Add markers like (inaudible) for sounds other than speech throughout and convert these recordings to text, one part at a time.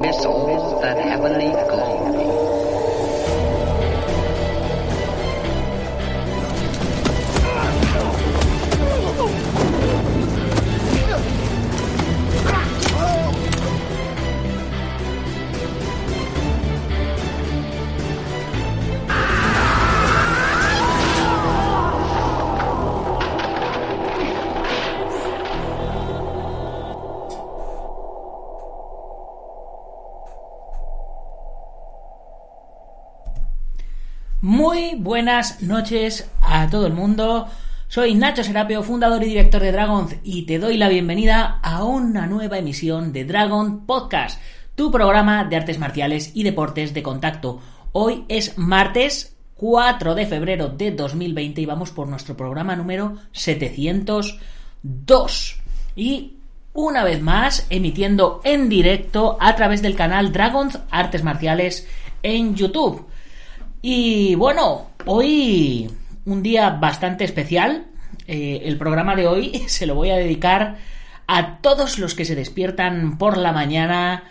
missiles that heavenly glow. Muy buenas noches a todo el mundo. Soy Nacho Serapio, fundador y director de Dragon, y te doy la bienvenida a una nueva emisión de Dragon Podcast, tu programa de artes marciales y deportes de contacto. Hoy es martes 4 de febrero de 2020 y vamos por nuestro programa número 702. Y una vez más emitiendo en directo a través del canal Dragons Artes Marciales en YouTube. Y bueno, hoy un día bastante especial. Eh, el programa de hoy (laughs) se lo voy a dedicar a todos los que se despiertan por la mañana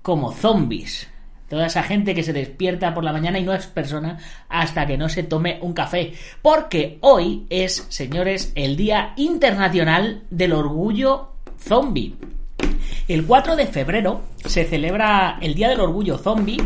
como zombies. Toda esa gente que se despierta por la mañana y no es persona hasta que no se tome un café. Porque hoy es, señores, el Día Internacional del Orgullo Zombie. El 4 de febrero se celebra el Día del Orgullo Zombie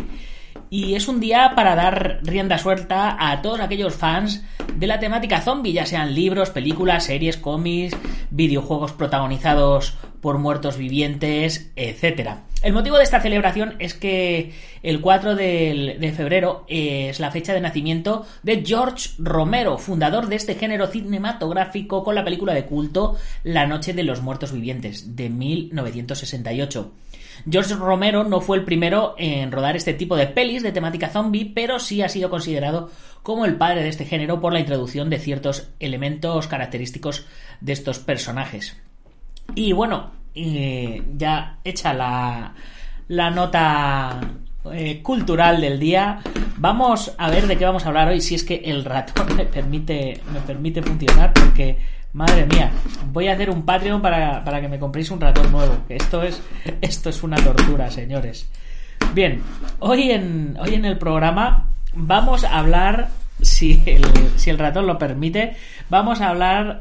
y es un día para dar rienda suelta a todos aquellos fans de la temática zombie, ya sean libros, películas, series, cómics, videojuegos protagonizados por muertos vivientes, etc. El motivo de esta celebración es que el 4 de, febrero es la fecha de nacimiento de George Romero, fundador de este género cinematográfico con la película de culto La Noche de los Muertos Vivientes, de 1968. George Romero no fue el primero en rodar este tipo de pelis de temática zombie, pero sí ha sido considerado como el padre de este género por la introducción de ciertos elementos característicos de estos personajes. Y bueno, ya hecha la, la nota eh, cultural del día, vamos a ver de qué vamos a hablar hoy, si es que el ratón (laughs) me permite, me permite funcionar, porque Madre mía, voy a hacer un Patreon para, que me compréis un ratón nuevo. Esto es, esto es una tortura, señores. Bien, hoy en, hoy en el programa vamos a hablar, si el, si el ratón lo permite, vamos a hablar...